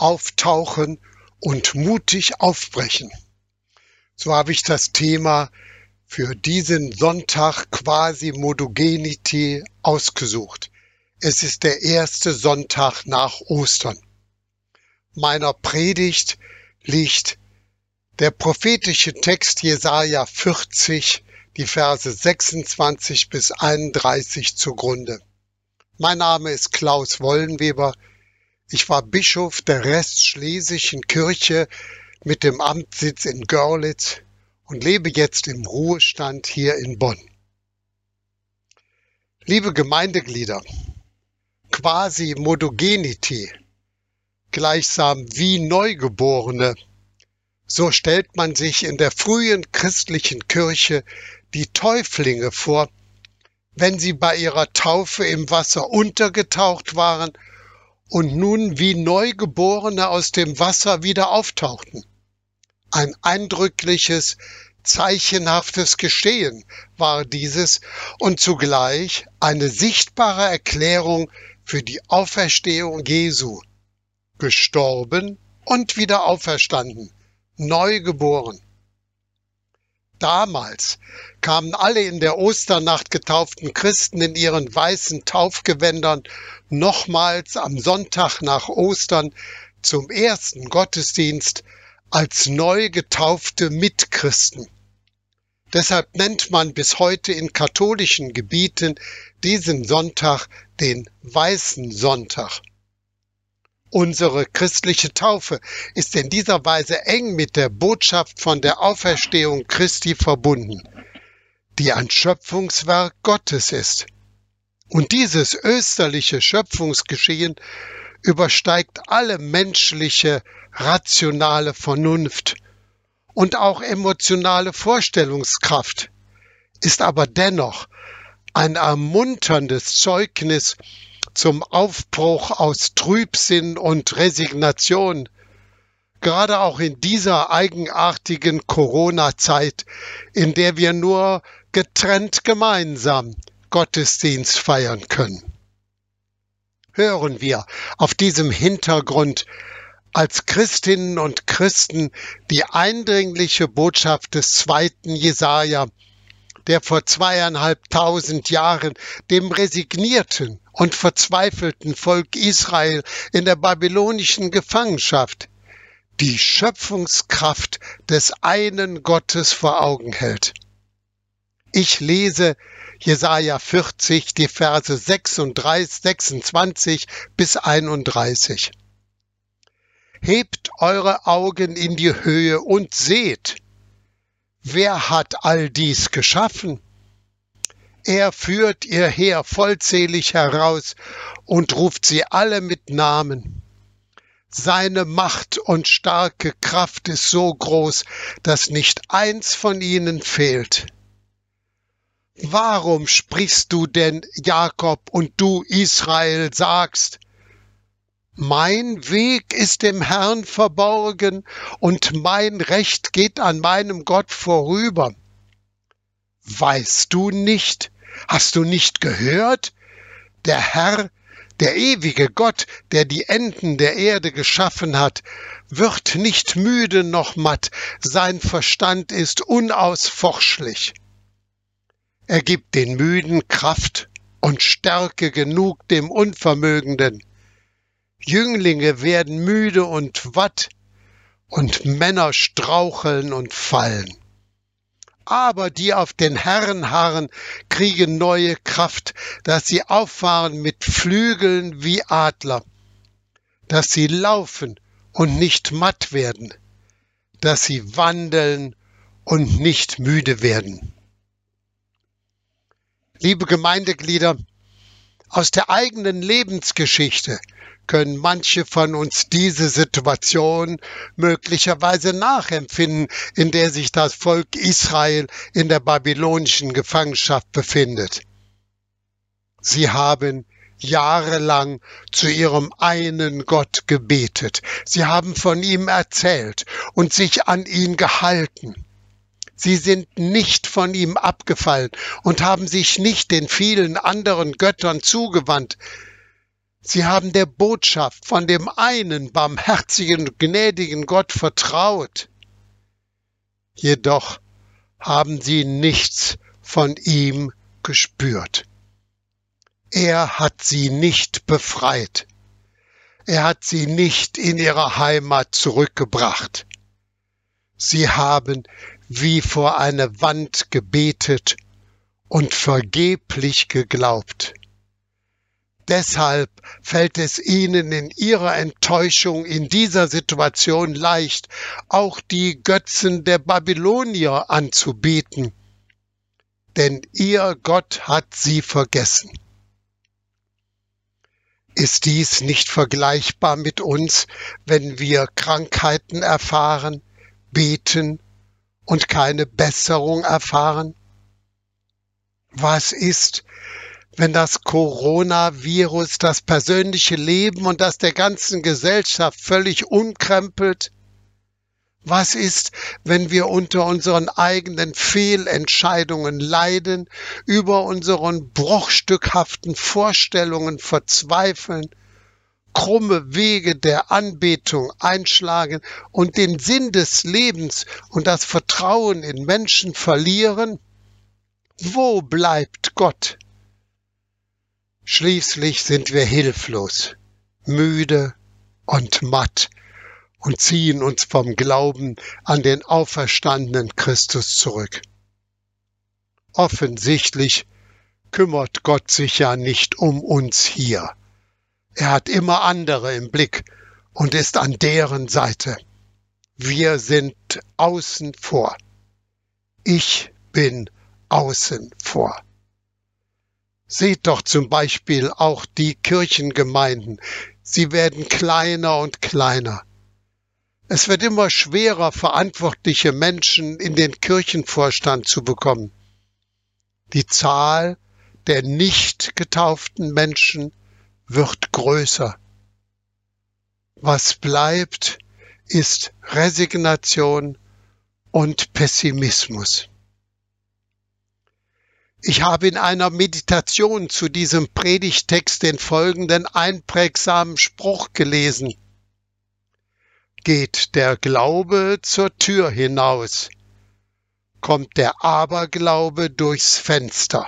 auftauchen und mutig aufbrechen. So habe ich das Thema für diesen Sonntag quasi Modogenity ausgesucht. Es ist der erste Sonntag nach Ostern. Meiner Predigt liegt der prophetische Text Jesaja 40, die Verse 26 bis 31 zugrunde. Mein Name ist Klaus Wollenweber. Ich war Bischof der Restschlesischen Kirche mit dem Amtssitz in Görlitz und lebe jetzt im Ruhestand hier in Bonn. Liebe Gemeindeglieder, quasi Modogenity, gleichsam wie Neugeborene, so stellt man sich in der frühen christlichen Kirche die Täuflinge vor, wenn sie bei ihrer Taufe im Wasser untergetaucht waren und nun wie Neugeborene aus dem Wasser wieder auftauchten. Ein eindrückliches, zeichenhaftes Geschehen war dieses und zugleich eine sichtbare Erklärung für die Auferstehung Jesu. Gestorben und wieder auferstanden, neu geboren. Damals kamen alle in der Osternacht getauften Christen in ihren weißen Taufgewändern nochmals am Sonntag nach Ostern zum ersten Gottesdienst als neu getaufte Mitchristen. Deshalb nennt man bis heute in katholischen Gebieten diesen Sonntag den Weißen Sonntag. Unsere christliche Taufe ist in dieser Weise eng mit der Botschaft von der Auferstehung Christi verbunden, die ein Schöpfungswerk Gottes ist. Und dieses österliche Schöpfungsgeschehen übersteigt alle menschliche rationale Vernunft und auch emotionale Vorstellungskraft, ist aber dennoch ein ermunterndes Zeugnis zum Aufbruch aus Trübsinn und Resignation, gerade auch in dieser eigenartigen Corona-Zeit, in der wir nur getrennt gemeinsam Gottesdienst feiern können. Hören wir auf diesem Hintergrund als Christinnen und Christen die eindringliche Botschaft des zweiten Jesaja, der vor zweieinhalbtausend Jahren dem resignierten und verzweifelten Volk Israel in der babylonischen Gefangenschaft die Schöpfungskraft des einen Gottes vor Augen hält. Ich lese Jesaja 40, die Verse 36, 26 bis 31. Hebt eure Augen in die Höhe und seht, wer hat all dies geschaffen? Er führt ihr Heer vollzählig heraus und ruft sie alle mit Namen. Seine Macht und starke Kraft ist so groß, dass nicht eins von ihnen fehlt. Warum sprichst du denn, Jakob, und du, Israel, sagst, mein Weg ist dem Herrn verborgen und mein Recht geht an meinem Gott vorüber. Weißt du nicht, hast du nicht gehört? Der Herr, der ewige Gott, der die Enden der Erde geschaffen hat, wird nicht müde noch matt, sein Verstand ist unausforschlich. Er gibt den Müden Kraft und Stärke genug dem Unvermögenden. Jünglinge werden müde und watt, und Männer straucheln und fallen. Aber die auf den Herrn harren, kriegen neue Kraft, dass sie auffahren mit Flügeln wie Adler, dass sie laufen und nicht matt werden, dass sie wandeln und nicht müde werden. Liebe Gemeindeglieder, aus der eigenen Lebensgeschichte können manche von uns diese Situation möglicherweise nachempfinden, in der sich das Volk Israel in der babylonischen Gefangenschaft befindet. Sie haben jahrelang zu ihrem einen Gott gebetet. Sie haben von ihm erzählt und sich an ihn gehalten. Sie sind nicht von ihm abgefallen und haben sich nicht den vielen anderen Göttern zugewandt, Sie haben der Botschaft von dem einen barmherzigen, gnädigen Gott vertraut. Jedoch haben sie nichts von ihm gespürt. Er hat sie nicht befreit. Er hat sie nicht in ihre Heimat zurückgebracht. Sie haben wie vor eine Wand gebetet und vergeblich geglaubt. Deshalb fällt es ihnen in ihrer Enttäuschung in dieser Situation leicht, auch die Götzen der Babylonier anzubeten, denn ihr Gott hat sie vergessen. Ist dies nicht vergleichbar mit uns, wenn wir Krankheiten erfahren, beten und keine Besserung erfahren? Was ist, wenn das Coronavirus das persönliche Leben und das der ganzen Gesellschaft völlig umkrempelt? Was ist, wenn wir unter unseren eigenen Fehlentscheidungen leiden, über unseren bruchstückhaften Vorstellungen verzweifeln, krumme Wege der Anbetung einschlagen und den Sinn des Lebens und das Vertrauen in Menschen verlieren? Wo bleibt Gott? Schließlich sind wir hilflos, müde und matt und ziehen uns vom Glauben an den auferstandenen Christus zurück. Offensichtlich kümmert Gott sich ja nicht um uns hier. Er hat immer andere im Blick und ist an deren Seite. Wir sind außen vor. Ich bin außen vor. Seht doch zum Beispiel auch die Kirchengemeinden. Sie werden kleiner und kleiner. Es wird immer schwerer, verantwortliche Menschen in den Kirchenvorstand zu bekommen. Die Zahl der nicht getauften Menschen wird größer. Was bleibt, ist Resignation und Pessimismus. Ich habe in einer Meditation zu diesem Predigtext den folgenden einprägsamen Spruch gelesen. Geht der Glaube zur Tür hinaus, kommt der Aberglaube durchs Fenster.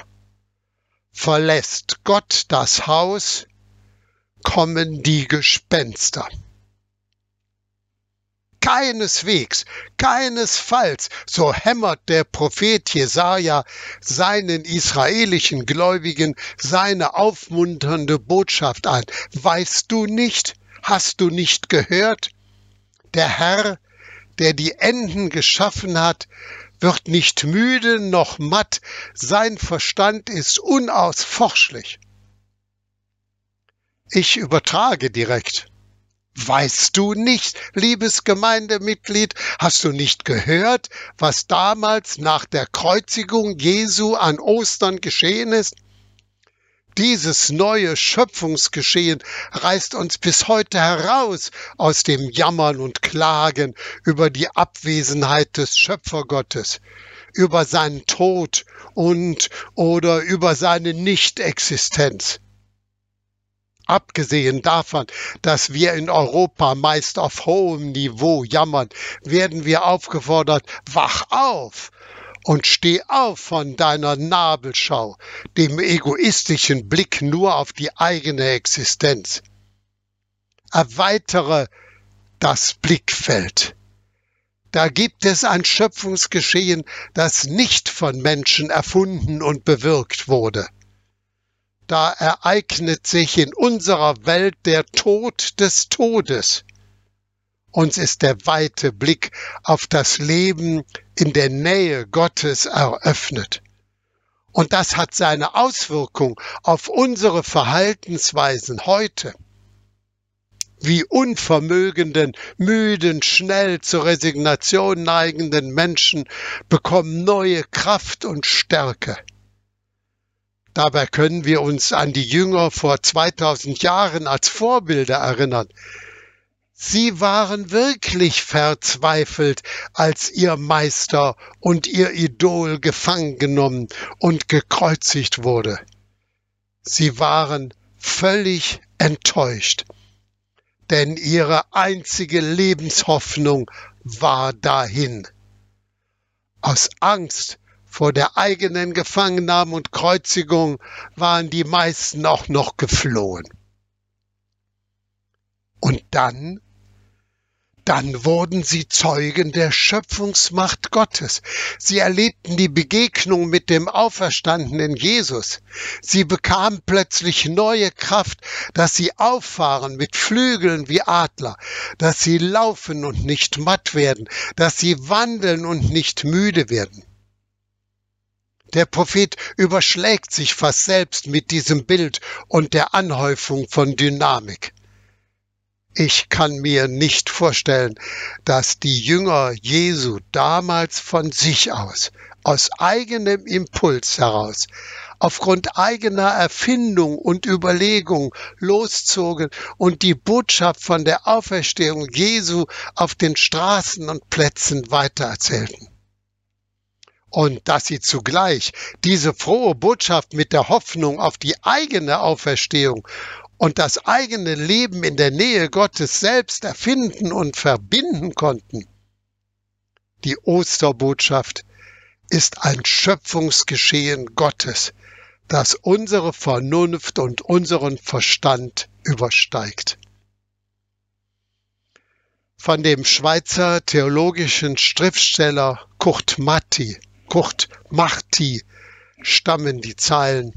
Verlässt Gott das Haus, kommen die Gespenster keineswegs, keinesfalls, so hämmert der Prophet Jesaja seinen israelischen Gläubigen seine aufmunternde Botschaft ein. Weißt du nicht? Hast du nicht gehört? Der Herr, der die Enden geschaffen hat, wird nicht müde noch matt, sein Verstand ist unausforschlich. Ich übertrage direkt. Weißt du nicht, liebes Gemeindemitglied, hast du nicht gehört, was damals nach der Kreuzigung Jesu an Ostern geschehen ist? Dieses neue Schöpfungsgeschehen reißt uns bis heute heraus aus dem Jammern und Klagen über die Abwesenheit des Schöpfergottes, über seinen Tod und oder über seine Nichtexistenz. Abgesehen davon, dass wir in Europa meist auf hohem Niveau jammern, werden wir aufgefordert, wach auf und steh auf von deiner Nabelschau, dem egoistischen Blick nur auf die eigene Existenz. Erweitere das Blickfeld. Da gibt es ein Schöpfungsgeschehen, das nicht von Menschen erfunden und bewirkt wurde da ereignet sich in unserer Welt der Tod des Todes. Uns ist der weite Blick auf das Leben in der Nähe Gottes eröffnet. Und das hat seine Auswirkung auf unsere Verhaltensweisen heute. Wie unvermögenden, müden, schnell zur Resignation neigenden Menschen bekommen neue Kraft und Stärke. Dabei können wir uns an die Jünger vor 2000 Jahren als Vorbilder erinnern. Sie waren wirklich verzweifelt, als ihr Meister und ihr Idol gefangen genommen und gekreuzigt wurde. Sie waren völlig enttäuscht, denn ihre einzige Lebenshoffnung war dahin. Aus Angst vor der eigenen Gefangennahme und Kreuzigung waren die meisten auch noch geflohen. Und dann dann wurden sie Zeugen der Schöpfungsmacht Gottes. Sie erlebten die Begegnung mit dem auferstandenen Jesus. Sie bekamen plötzlich neue Kraft, dass sie auffahren mit Flügeln wie Adler, dass sie laufen und nicht matt werden, dass sie wandeln und nicht müde werden. Der Prophet überschlägt sich fast selbst mit diesem Bild und der Anhäufung von Dynamik. Ich kann mir nicht vorstellen, dass die Jünger Jesu damals von sich aus, aus eigenem Impuls heraus, aufgrund eigener Erfindung und Überlegung loszogen und die Botschaft von der Auferstehung Jesu auf den Straßen und Plätzen weitererzählten. Und dass sie zugleich diese frohe Botschaft mit der Hoffnung auf die eigene Auferstehung und das eigene Leben in der Nähe Gottes selbst erfinden und verbinden konnten. Die Osterbotschaft ist ein Schöpfungsgeschehen Gottes, das unsere Vernunft und unseren Verstand übersteigt. Von dem Schweizer theologischen Schriftsteller Kurt Matti, Kurt Marti stammen die Zeilen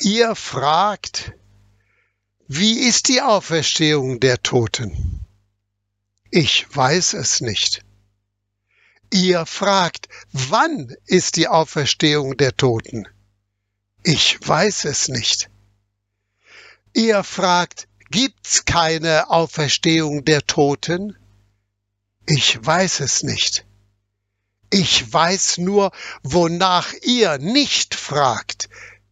Ihr fragt, wie ist die Auferstehung der Toten? Ich weiß es nicht. Ihr fragt, wann ist die Auferstehung der Toten? Ich weiß es nicht. Ihr fragt, gibt's keine Auferstehung der Toten? Ich weiß es nicht. Ich weiß nur, wonach ihr nicht fragt,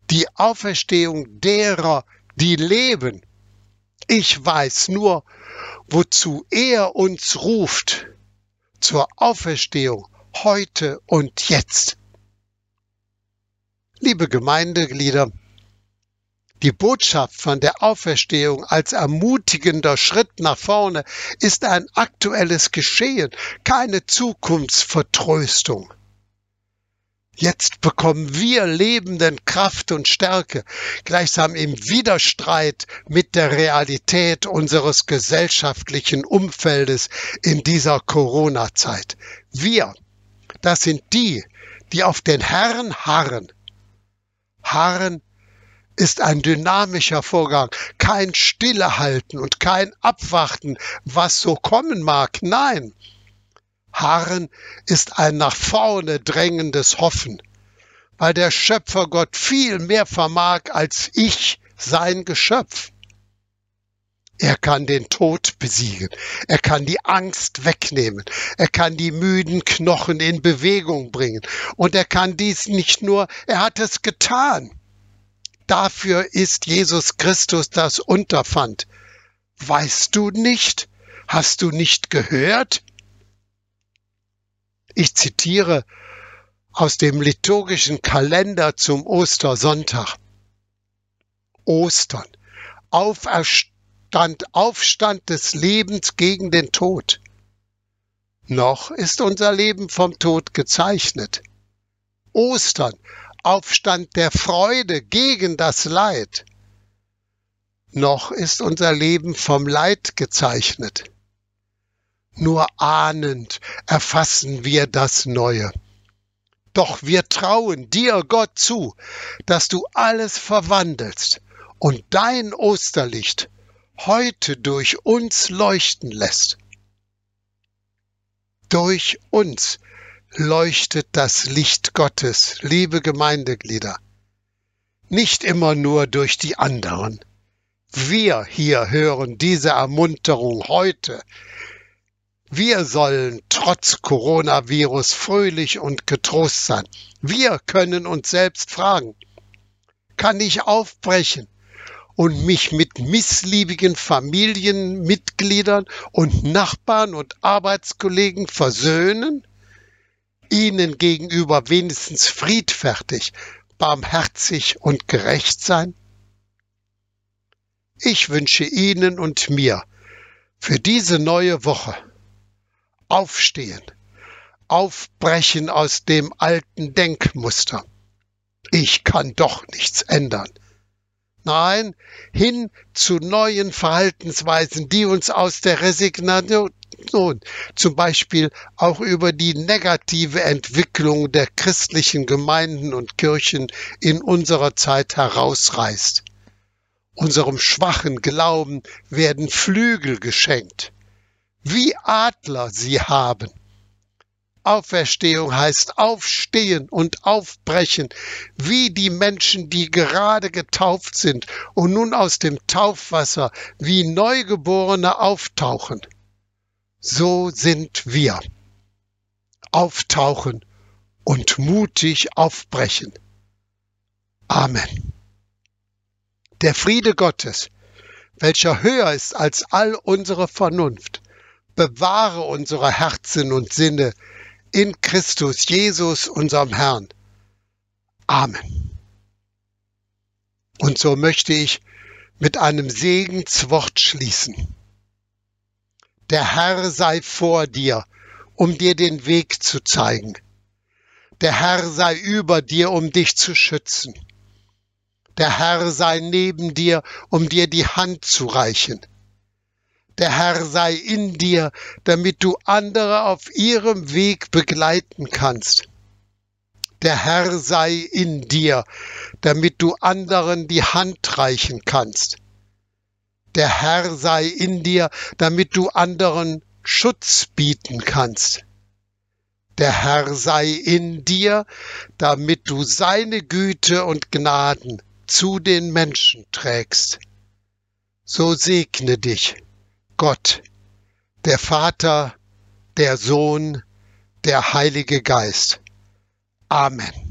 die Auferstehung derer, die leben. Ich weiß nur, wozu er uns ruft, zur Auferstehung heute und jetzt. Liebe Gemeindeglieder, die Botschaft von der Auferstehung als ermutigender Schritt nach vorne ist ein aktuelles Geschehen, keine Zukunftsvertröstung. Jetzt bekommen wir Lebenden Kraft und Stärke, gleichsam im Widerstreit mit der Realität unseres gesellschaftlichen Umfeldes in dieser Corona-Zeit. Wir, das sind die, die auf den Herrn harren. Harren ist ein dynamischer Vorgang, kein Stillehalten und kein Abwarten, was so kommen mag. Nein, Harren ist ein nach vorne drängendes Hoffen, weil der Schöpfer Gott viel mehr vermag als ich, sein Geschöpf. Er kann den Tod besiegen. Er kann die Angst wegnehmen. Er kann die müden Knochen in Bewegung bringen. Und er kann dies nicht nur, er hat es getan. Dafür ist Jesus Christus das Unterpfand. Weißt du nicht? Hast du nicht gehört? Ich zitiere aus dem liturgischen Kalender zum Ostersonntag. Ostern. Auferstand, Aufstand des Lebens gegen den Tod. Noch ist unser Leben vom Tod gezeichnet. Ostern. Aufstand der Freude gegen das Leid. Noch ist unser Leben vom Leid gezeichnet. Nur ahnend erfassen wir das Neue. Doch wir trauen dir, Gott, zu, dass du alles verwandelst und dein Osterlicht heute durch uns leuchten lässt. Durch uns leuchtet das Licht Gottes, liebe Gemeindeglieder, nicht immer nur durch die anderen. Wir hier hören diese Ermunterung heute wir sollen trotz Coronavirus fröhlich und getrost sein. Wir können uns selbst fragen, kann ich aufbrechen und mich mit missliebigen Familienmitgliedern und Nachbarn und Arbeitskollegen versöhnen? Ihnen gegenüber wenigstens friedfertig, barmherzig und gerecht sein? Ich wünsche Ihnen und mir für diese neue Woche aufstehen, aufbrechen aus dem alten Denkmuster. Ich kann doch nichts ändern. Nein, hin zu neuen Verhaltensweisen, die uns aus der Resignation, zum Beispiel auch über die negative Entwicklung der christlichen Gemeinden und Kirchen in unserer Zeit herausreißt. Unserem schwachen Glauben werden Flügel geschenkt, wie Adler sie haben. Auferstehung heißt aufstehen und aufbrechen, wie die Menschen, die gerade getauft sind und nun aus dem Taufwasser wie Neugeborene auftauchen. So sind wir. Auftauchen und mutig aufbrechen. Amen. Der Friede Gottes, welcher höher ist als all unsere Vernunft, bewahre unsere Herzen und Sinne in Christus Jesus, unserem Herrn. Amen. Und so möchte ich mit einem Segenswort schließen. Der Herr sei vor dir, um dir den Weg zu zeigen. Der Herr sei über dir, um dich zu schützen. Der Herr sei neben dir, um dir die Hand zu reichen der Herr sei in dir, damit du andere auf ihrem Weg begleiten kannst. Der Herr sei in dir, damit du anderen die Hand reichen kannst. Der Herr sei in dir, damit du anderen Schutz bieten kannst. Der Herr sei in dir, damit du seine Güte und Gnaden zu den Menschen trägst. So segne dich Gott, der Vater, der Sohn, der Heilige Geist. Amen.